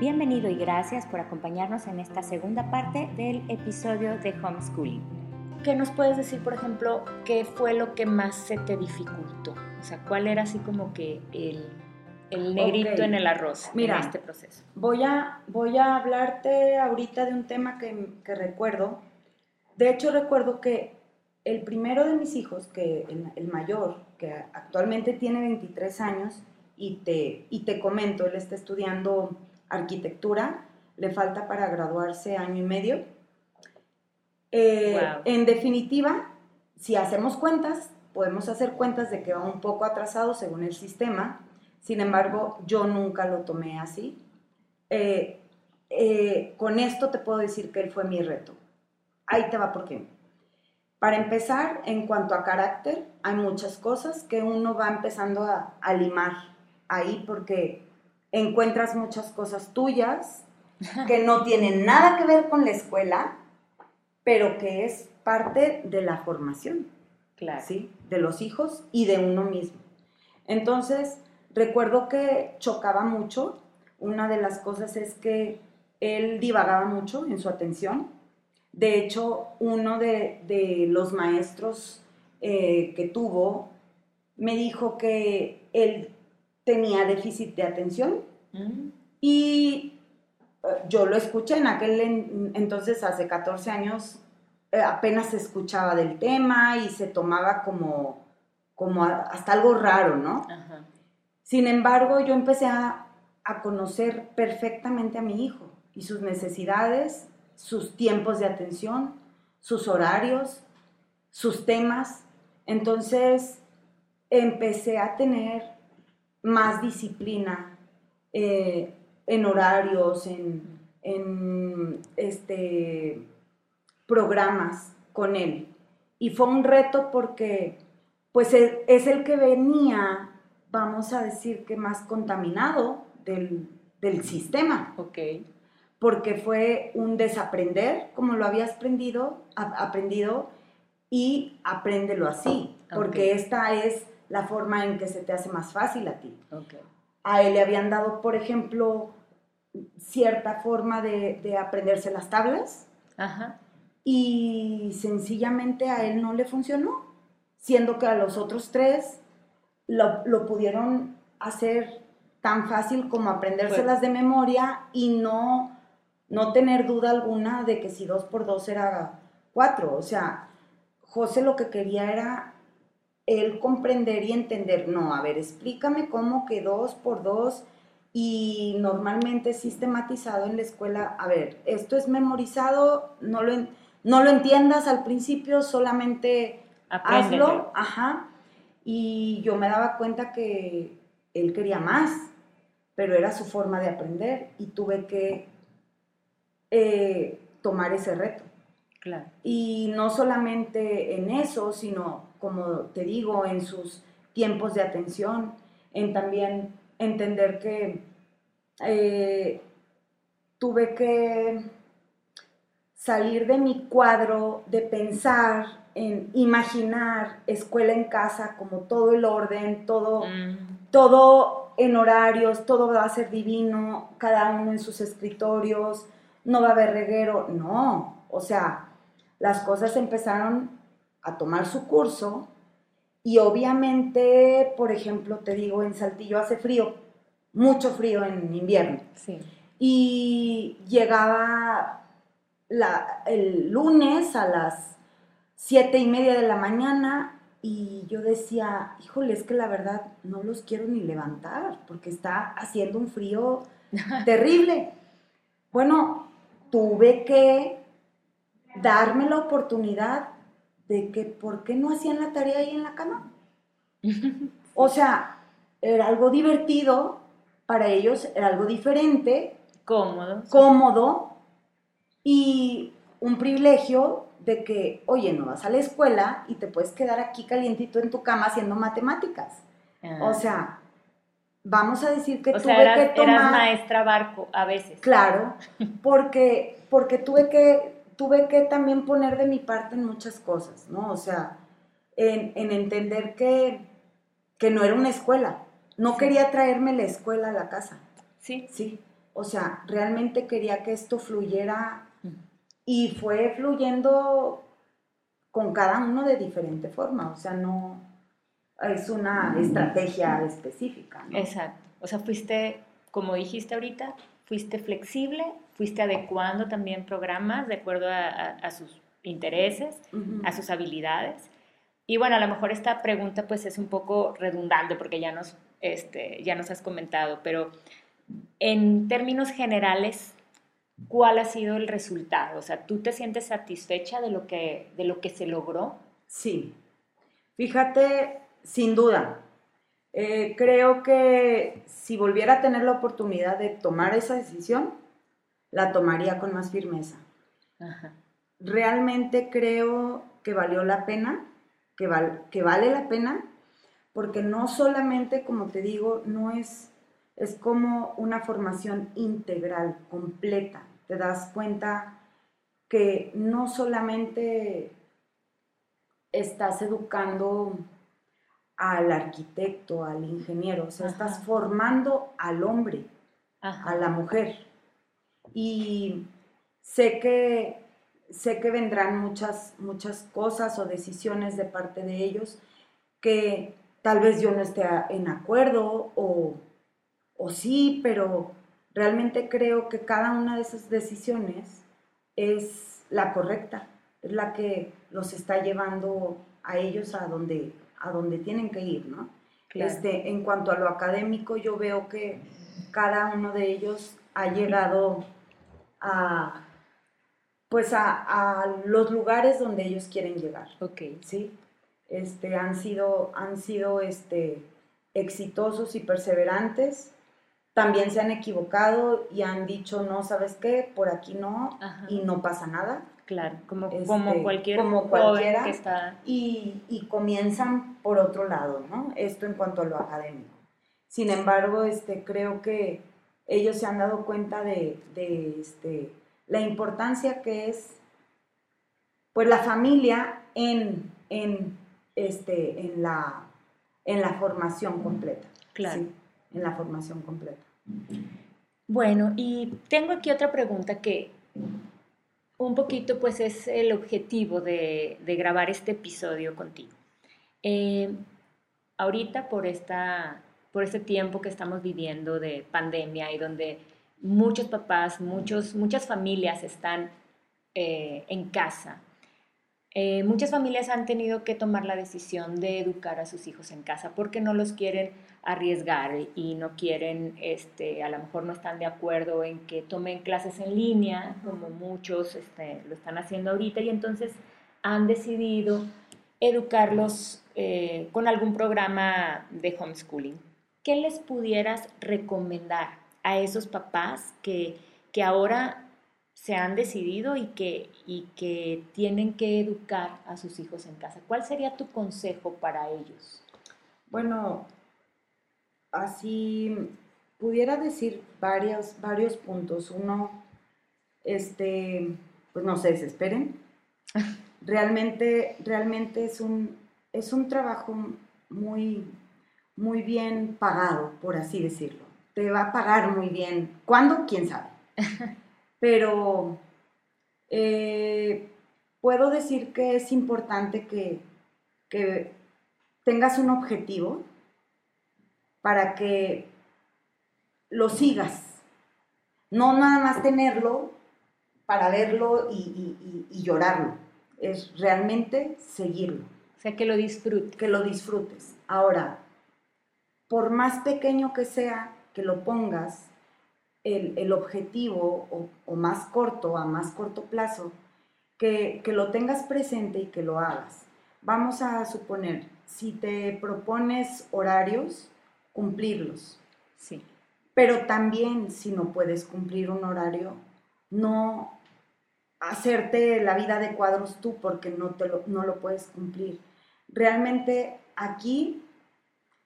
Bienvenido y gracias por acompañarnos en esta segunda parte del episodio de Homeschooling. ¿Qué nos puedes decir, por ejemplo, qué fue lo que más se te dificultó? O sea, ¿cuál era así como que el, el negrito en el arroz Mira, en este proceso? Voy a, voy a hablarte ahorita de un tema que, que recuerdo. De hecho, recuerdo que el primero de mis hijos, que el, el mayor, que actualmente tiene 23 años, y te, y te comento, él está estudiando arquitectura, le falta para graduarse año y medio. Eh, Wow. En definitiva, si hacemos cuentas, podemos hacer cuentas de que va un poco atrasado según el sistema, sin embargo, yo nunca lo tomé así. Eh, eh, con esto te puedo decir que él fue mi reto. Ahí te va por qué. Para empezar, en cuanto a carácter, hay muchas cosas que uno va empezando a, a limar ahí porque encuentras muchas cosas tuyas que no tienen nada que ver con la escuela, pero que es parte de la formación. Claro. ¿sí? De los hijos y de uno mismo. Entonces, recuerdo que chocaba mucho. Una de las cosas es que él divagaba mucho en su atención. De hecho, uno de, de los maestros eh, que tuvo me dijo que él tenía déficit de atención Mm, y eh, yo lo escuché en aquel en- entonces, hace 14 años, eh, apenas se escuchaba del tema y se tomaba como, como a- hasta algo raro, ¿no? Ajá. Sin embargo, yo empecé a, a conocer perfectamente a mi hijo y sus necesidades, sus tiempos de atención, sus horarios, sus temas. Entonces, empecé a tener más disciplina eh, en horarios, en, en, este, programas con él. Y fue un reto porque pues es el que venía, vamos a decir que más contaminado del, del sistema, Ok. porque fue un desaprender, como lo habías aprendido, aprendido y apréndelo así, porque esta es la forma en que se te hace más fácil a ti a él le habían dado, por ejemplo, cierta forma de, de aprenderse las tablas Ajá. y sencillamente a él no le funcionó, siendo que a los otros tres lo, lo pudieron hacer tan fácil como aprendérselas de memoria y no, no tener duda alguna de que si dos por dos era cuatro. O sea, José lo que quería era él comprender y entender, no, a ver, explícame cómo que dos por dos y normalmente sistematizado en la escuela, a ver, esto es memorizado, no lo, no lo entiendas al principio, solamente Apréndetelo. hazlo, ajá, y yo me daba cuenta que él quería más, pero era su forma de aprender y tuve que eh, tomar ese reto. Claro. Y no solamente en eso, sino, como te digo, en sus tiempos de atención, en también entender que eh, tuve que salir de mi cuadro, de pensar en imaginar escuela en casa como todo el orden, todo Mm, todo en horarios, todo va a ser divino, cada uno en sus escritorios, no va a haber reguero, no, o sea, las cosas empezaron a tomar su curso y obviamente, por ejemplo, te digo, en Saltillo hace frío, mucho frío en invierno sí. y llegaba la- el lunes a las siete y media de la mañana y yo decía, híjole, es que la verdad no los quiero ni levantar porque está haciendo un frío terrible. Bueno, tuve que darme la oportunidad de que, ¿por qué no hacían la tarea ahí en la cama? O sea, era algo divertido para ellos, era algo diferente, Cómodo. cómodo y un privilegio de que, oye, no vas a la escuela y te puedes quedar aquí calientito en tu cama haciendo matemáticas. Ah. O sea, vamos a decir que O tuve sea, eras, que tomar... eras maestra barco a veces. Claro, porque, porque tuve, que, tuve que también poner de mi parte en muchas cosas, ¿no? O sea, en, en entender que, que no era una escuela. No Sí. quería traerme la escuela a la casa, Sí. ¿sí? O sea, realmente quería que esto fluyera y fue fluyendo con cada uno de diferente forma. O sea, no es una estrategia específica. Exacto. O sea, fuiste, como dijiste ahorita, fuiste flexible, fuiste adecuando también programas de acuerdo a, sus intereses, a sus habilidades. Y bueno, a lo mejor esta pregunta pues es un poco redundante porque ya nos, este, ya nos has comentado, pero en términos generales, ¿cuál ha sido el resultado? O sea, ¿tú te sientes satisfecha de lo que, de lo que se logró? Sí. Fíjate, sin duda. Eh, creo que si volviera a tener la oportunidad de tomar esa decisión, la tomaría con más firmeza. Realmente creo que valió la pena, que, que vale la pena, porque no solamente, como te digo, no es es como una formación integral, completa. Te das cuenta que no solamente estás educando al arquitecto, al ingeniero, o sea, estás formando al hombre, a la mujer. Y sé que, sé que vendrán muchas, muchas cosas o decisiones de parte de ellos que tal vez yo no esté en acuerdo o o sí, pero realmente creo que cada una de esas decisiones es la correcta, es la que los está llevando a ellos a donde, a donde tienen que ir, ¿no? Este, en cuanto a lo académico, yo veo que cada uno de ellos ha llegado a, pues a, los lugares donde ellos quieren llegar. Ok. ¿Sí? Este, han sido, han sido este, exitosos y perseverantes también se han equivocado y han dicho, no, ¿sabes qué? Por aquí no, y no pasa nada. Claro, como, este, como cualquier como cualquiera, que está... Y, y, comienzan por otro lado, ¿no? Esto en cuanto a lo académico. Sin embargo, este, creo que ellos se han dado cuenta de, de este, la importancia que es pues la familia en, en, este, en, la, en la formación completa. Claro. En la formación completa. Bueno, y tengo aquí otra pregunta que un poquito pues es el objetivo de, grabar este episodio contigo. Eh, ahorita por, esta, por este tiempo que estamos viviendo de pandemia y donde muchos papás, muchos, muchas familias están eh, en casa, eh, muchas familias han tenido que tomar la decisión de educar a sus hijos en casa porque no los quieren arriesgar y no quieren, este, a lo mejor no están de acuerdo en que tomen clases en línea, como muchos este, lo están haciendo ahorita, y entonces han decidido educarlos eh, con algún programa de homeschooling. ¿Qué les pudieras recomendar a esos papás que, que ahora se han decidido y que, y que tienen que educar a sus hijos en casa? ¿Cuál sería tu consejo para ellos? Bueno, así pudiera decir varios, varios puntos. Uno, este, pues no se desesperen. Realmente, realmente es un, es un trabajo muy, muy bien pagado, por así decirlo. Te va a pagar muy bien. ¿Cuándo? ¿Quién sabe? Pero eh, puedo decir que es importante que, que tengas un objetivo para que lo sigas. No nada más tenerlo para verlo y, llorarlo. Es realmente seguirlo. O sea, que lo disfrutes. Que lo disfrutes. Ahora, por más pequeño que sea que lo pongas, el, objetivo o, más corto, a más corto plazo, que, que lo tengas presente y que lo hagas. Vamos a suponer, si te propones horarios, cumplirlos. Sí. Pero también si no puedes cumplir un horario, no hacerte la vida de cuadros tú porque no, te lo, no lo puedes cumplir. Realmente aquí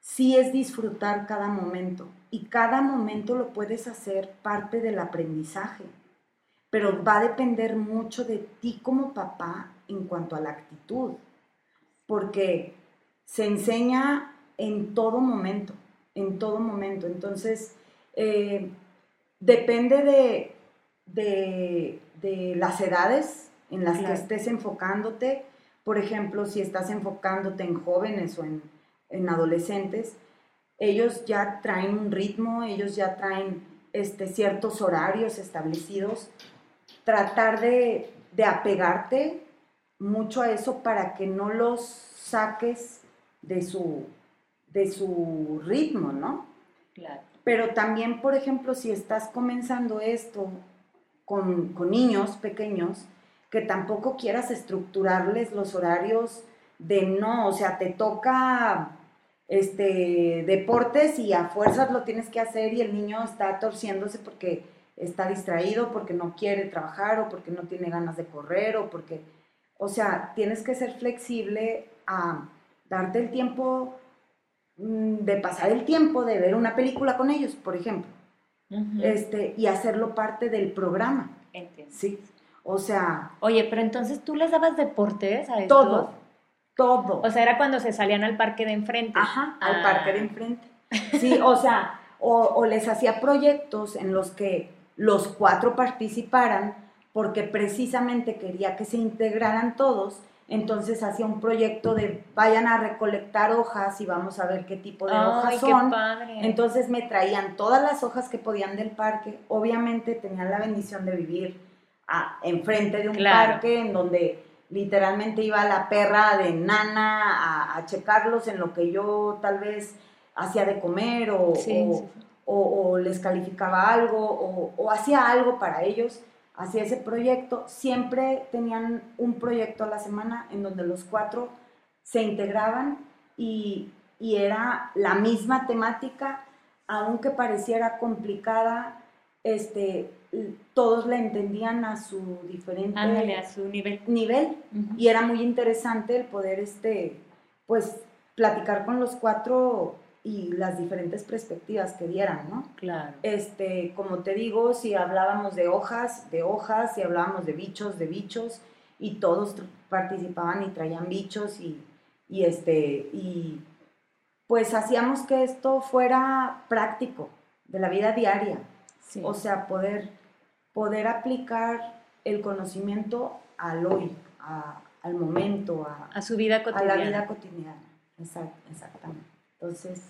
sí es disfrutar cada momento y cada momento lo puedes hacer parte del aprendizaje, pero va a depender mucho de ti como papá en cuanto a la actitud, porque se enseña en todo momento en todo momento. Entonces, eh, depende de, de, las edades en las que estés enfocándote. Por ejemplo, si estás enfocándote en jóvenes o en, en adolescentes, ellos ya traen un ritmo, ellos ya traen este, ciertos horarios establecidos. Tratar de, de apegarte mucho a eso para que no los saques de su, de su ritmo, ¿no? Claro. Pero también, por ejemplo, si estás comenzando esto con, niños pequeños, que tampoco quieras estructurarles los horarios de no, o sea, te toca este deportes y a fuerzas lo tienes que hacer y el niño está torciéndose porque está distraído, porque no quiere trabajar o porque no tiene ganas de correr o porque, o sea, tienes que ser flexible a darte el tiempo mm, de pasar el tiempo de ver una película con ellos, por ejemplo, este, y hacerlo parte del programa. Entiendo. Sí. O sea. Oye, pero entonces tú les dabas deportes a estos. Todo. Todo. O sea, era cuando se salían al parque de enfrente. Ajá, al ah. parque de enfrente. Sí, o sea, o, les hacía proyectos en los que los cuatro participaran, porque precisamente quería que se integraran todos entonces hacía un proyecto de vayan a recolectar hojas y vamos a ver qué tipo de hojas son. Qué padre. Entonces me traían todas las hojas que podían del parque. Obviamente tenían la bendición de vivir a, enfrente de un parque en donde literalmente iba la perra de nana a, checarlos en lo que yo tal vez hacía de comer o, o, les calificaba algo o hacía algo para ellos hacia ese proyecto. Siempre tenían un proyecto a la semana en donde los cuatro se integraban y, era la misma temática, aunque pareciera complicada, este, todos la entendían a su diferente a su nivel, nivel y era muy interesante el poder este pues platicar con los cuatro y las diferentes perspectivas que dieran, ¿no? Claro. Este, como te digo, si hablábamos de hojas, de hojas, si hablábamos de bichos, de bichos, y todos participaban y traían bichos y, y este, y pues hacíamos que esto fuera práctico, de la vida diaria. O sea, poder, poder aplicar el conocimiento al hoy, al momento, a, su vida cotidiana. A la vida cotidiana, exactamente. Entonces...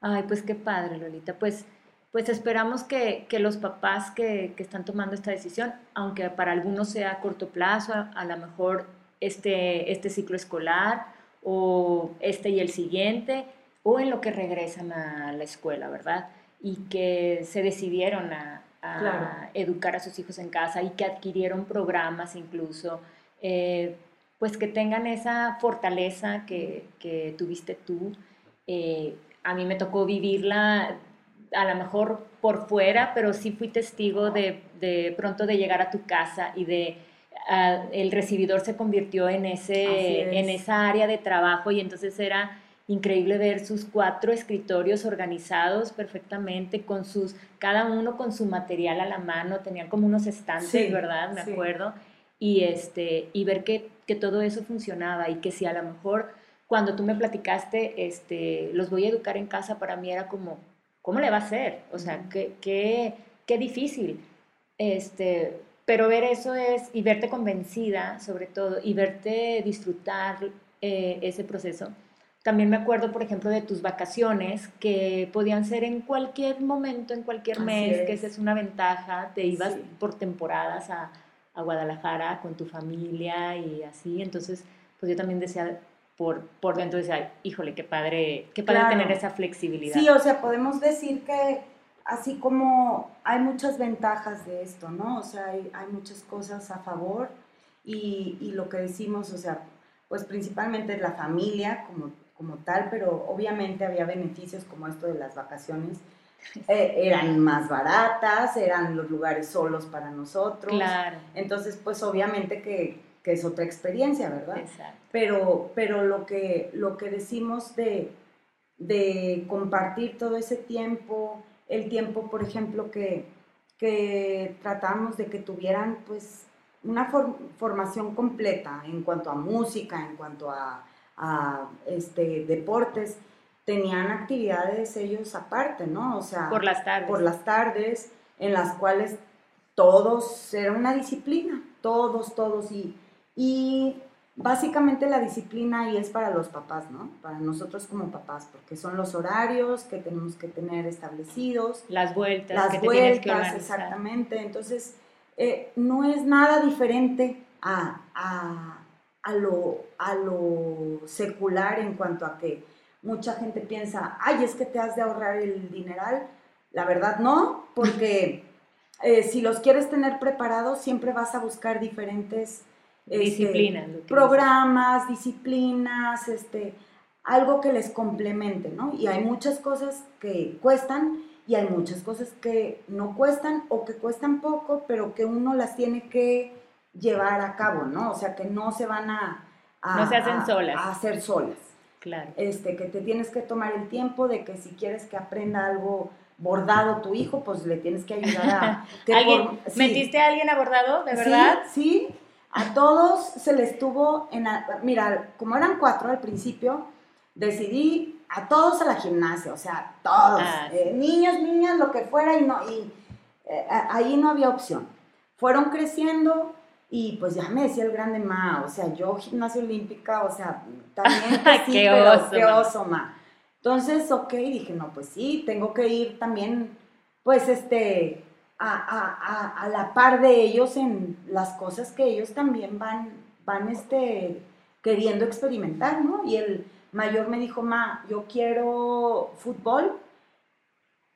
Ay, pues qué padre, Lolita. Pues, pues esperamos que, los papás que, están tomando esta decisión, aunque para algunos sea a corto plazo, a, lo mejor este, este ciclo escolar o este y el siguiente, o en lo que regresan a la escuela, ¿verdad? Y que se decidieron a, educar a sus hijos en casa y que adquirieron programas incluso, eh, pues que tengan esa fortaleza que, que tuviste tú. Eh, a mí me tocó vivirla a lo mejor por fuera, pero sí fui testigo de, de pronto de llegar a tu casa y de ah, el recibidor se convirtió en, ese, en esa área de trabajo y entonces era increíble ver sus cuatro escritorios organizados perfectamente, con sus, cada uno con su material a la mano, tenían como unos estantes, ¿verdad? Me acuerdo. Y, este, y ver que, que todo eso funcionaba y que si a lo mejor cuando tú me platicaste, este, los voy a educar en casa, para mí era como, ¿cómo le va a hacer? O sea, qué, qué, qué difícil. Este, pero ver eso es, y verte convencida sobre todo, y verte disfrutar eh, ese proceso. También me acuerdo, por ejemplo, de tus vacaciones, que podían ser en cualquier momento, en cualquier mes, que esa es una ventaja. Te ibas por temporadas a, a Guadalajara con tu familia y así. Entonces, pues yo también decía, por, por dentro decía, híjole, qué padre, qué padre tener esa flexibilidad. Sí, o sea, podemos decir que así como hay muchas ventajas de esto, ¿no? O sea, hay, hay muchas cosas a favor y, y, lo que decimos, o sea, pues principalmente la familia como, como tal, pero obviamente había beneficios como esto de las vacaciones. Eh, eran más baratas, eran los lugares solos para nosotros. Claro. Entonces, pues obviamente que, que es otra experiencia, ¿verdad? Pero, pero lo, que, lo que decimos de, de compartir todo ese tiempo, el tiempo, por ejemplo, que, que tratamos de que tuvieran pues una formación completa en cuanto a música, en cuanto a, este, deportes, tenían actividades ellos aparte, ¿no? O sea, por las tardes. Por las tardes en las cuales todos, era una disciplina, todos, todos, y, y básicamente la disciplina ahí es para los papás, ¿no? Para nosotros como papás, porque son los horarios que tenemos que tener establecidos. Las vueltas. Las vueltas, exactamente. Entonces, eh, no es nada diferente a, a, lo, a lo secular en cuanto a que mucha gente piensa, ay, es que te has de ahorrar el dineral. La verdad no, porque eh, si los quieres tener preparados, siempre vas a buscar diferentes este, disciplinas, programas, disciplinas, este, algo que les complemente, ¿no? Y hay muchas cosas que cuestan y hay muchas cosas que no cuestan o que cuestan poco, pero que uno las tiene que llevar a cabo, ¿no? O sea, que no se van a, no se hacen solas. a hacer solas. Claro. Este, que te tienes que tomar el tiempo de que si quieres que aprenda algo bordado tu hijo, pues le tienes que ayudar a... ¿Alguien, ¿Metiste a alguien a bordado, de verdad? Sí, sí. A todos se les tuvo en... Mira, como eran cuatro al principio, decidí a todos a la gimnasia, o sea, todos, ah, eh, niños, niñas, lo que fuera, y, no, y eh, ahí no había opción. Fueron creciendo y pues ya me decía el grande ma, o sea, yo gimnasia olímpica, o sea, también que sí, qué pero oso, qué oso, ma. Entonces, ok, dije, no, pues sí, tengo que ir también, pues, este, a, a, a, la par de ellos en las cosas que ellos también van, van, este, queriendo experimentar, ¿no? Y el mayor me dijo, ma, yo quiero fútbol,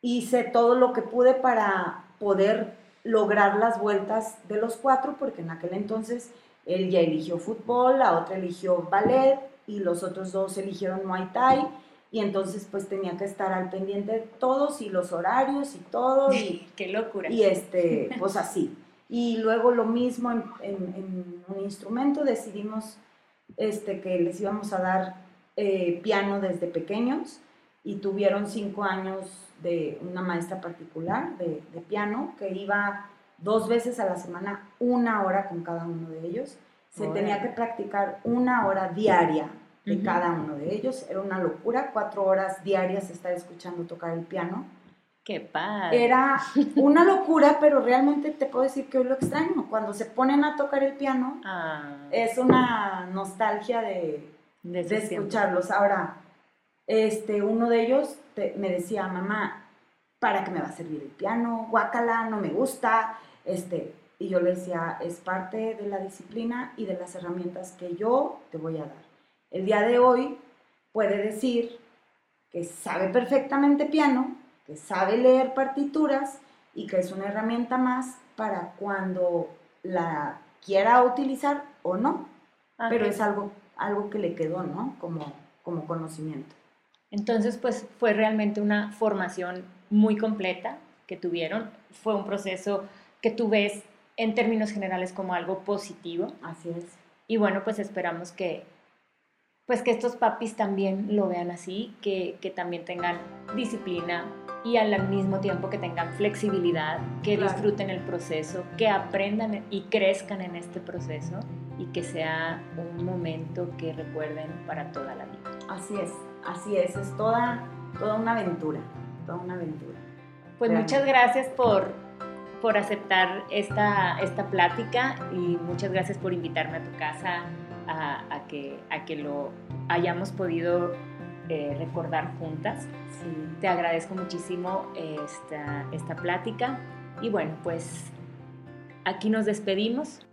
hice todo lo que pude para poder lograr las vueltas de los cuatro, porque en aquel entonces él ya eligió fútbol, la otra eligió ballet y los otros dos eligieron Muay Thai. Y entonces pues tenía que estar al pendiente de todos y los horarios y todo. Y, ¡Qué locura! Y este, pues así. Y luego lo mismo en, un instrumento, decidimos este, que les íbamos a dar eh, piano desde pequeños y tuvieron cinco años de una maestra particular de, piano que iba dos veces a la semana, una hora con cada uno de ellos. Se tenía que practicar una hora diaria de cada uno de ellos. Era una locura, cuatro horas diarias estar escuchando tocar el piano. ¡Qué padre! Era una locura, pero realmente te puedo decir que hoy lo extraño. Cuando se ponen a tocar el piano, ah. es una nostalgia de, de, escucharlos. Ahora, este, uno de ellos me decía, mamá, ¿para qué me va a servir el piano? Guácala, no me gusta. Este, y yo le decía, es parte de la disciplina y de las herramientas que yo te voy a dar. El día de hoy puede decir que sabe perfectamente piano, que sabe leer partituras y que es una herramienta más para cuando la quiera utilizar o no. Pero es algo, algo que le quedó, ¿no? Como, como conocimiento. Entonces, pues fue realmente una formación muy completa que tuvieron. Fue un proceso que tú ves en términos generales como algo positivo. Así es. Y bueno, pues esperamos que, pues que estos papis también lo vean así, que, también tengan disciplina y al mismo tiempo que tengan flexibilidad, que disfruten el proceso, que aprendan y crezcan en este proceso y que sea un momento que recuerden para toda la vida. Así es. Así es, es toda, toda una aventura, toda una aventura. Pues muchas gracias por, por aceptar esta, esta plática y muchas gracias por invitarme a tu casa a, que, a que lo hayamos podido eh, recordar juntas. Te agradezco muchísimo esta, esta plática y bueno, pues aquí nos despedimos.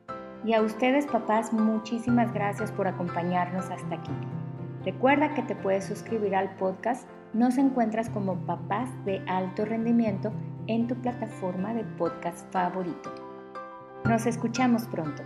Y a ustedes papás, muchísimas gracias por acompañarnos hasta aquí. Recuerda que te puedes suscribir al podcast. Nos encuentras como Papás de Alto Rendimiento en tu plataforma de podcast favorito. Nos escuchamos pronto.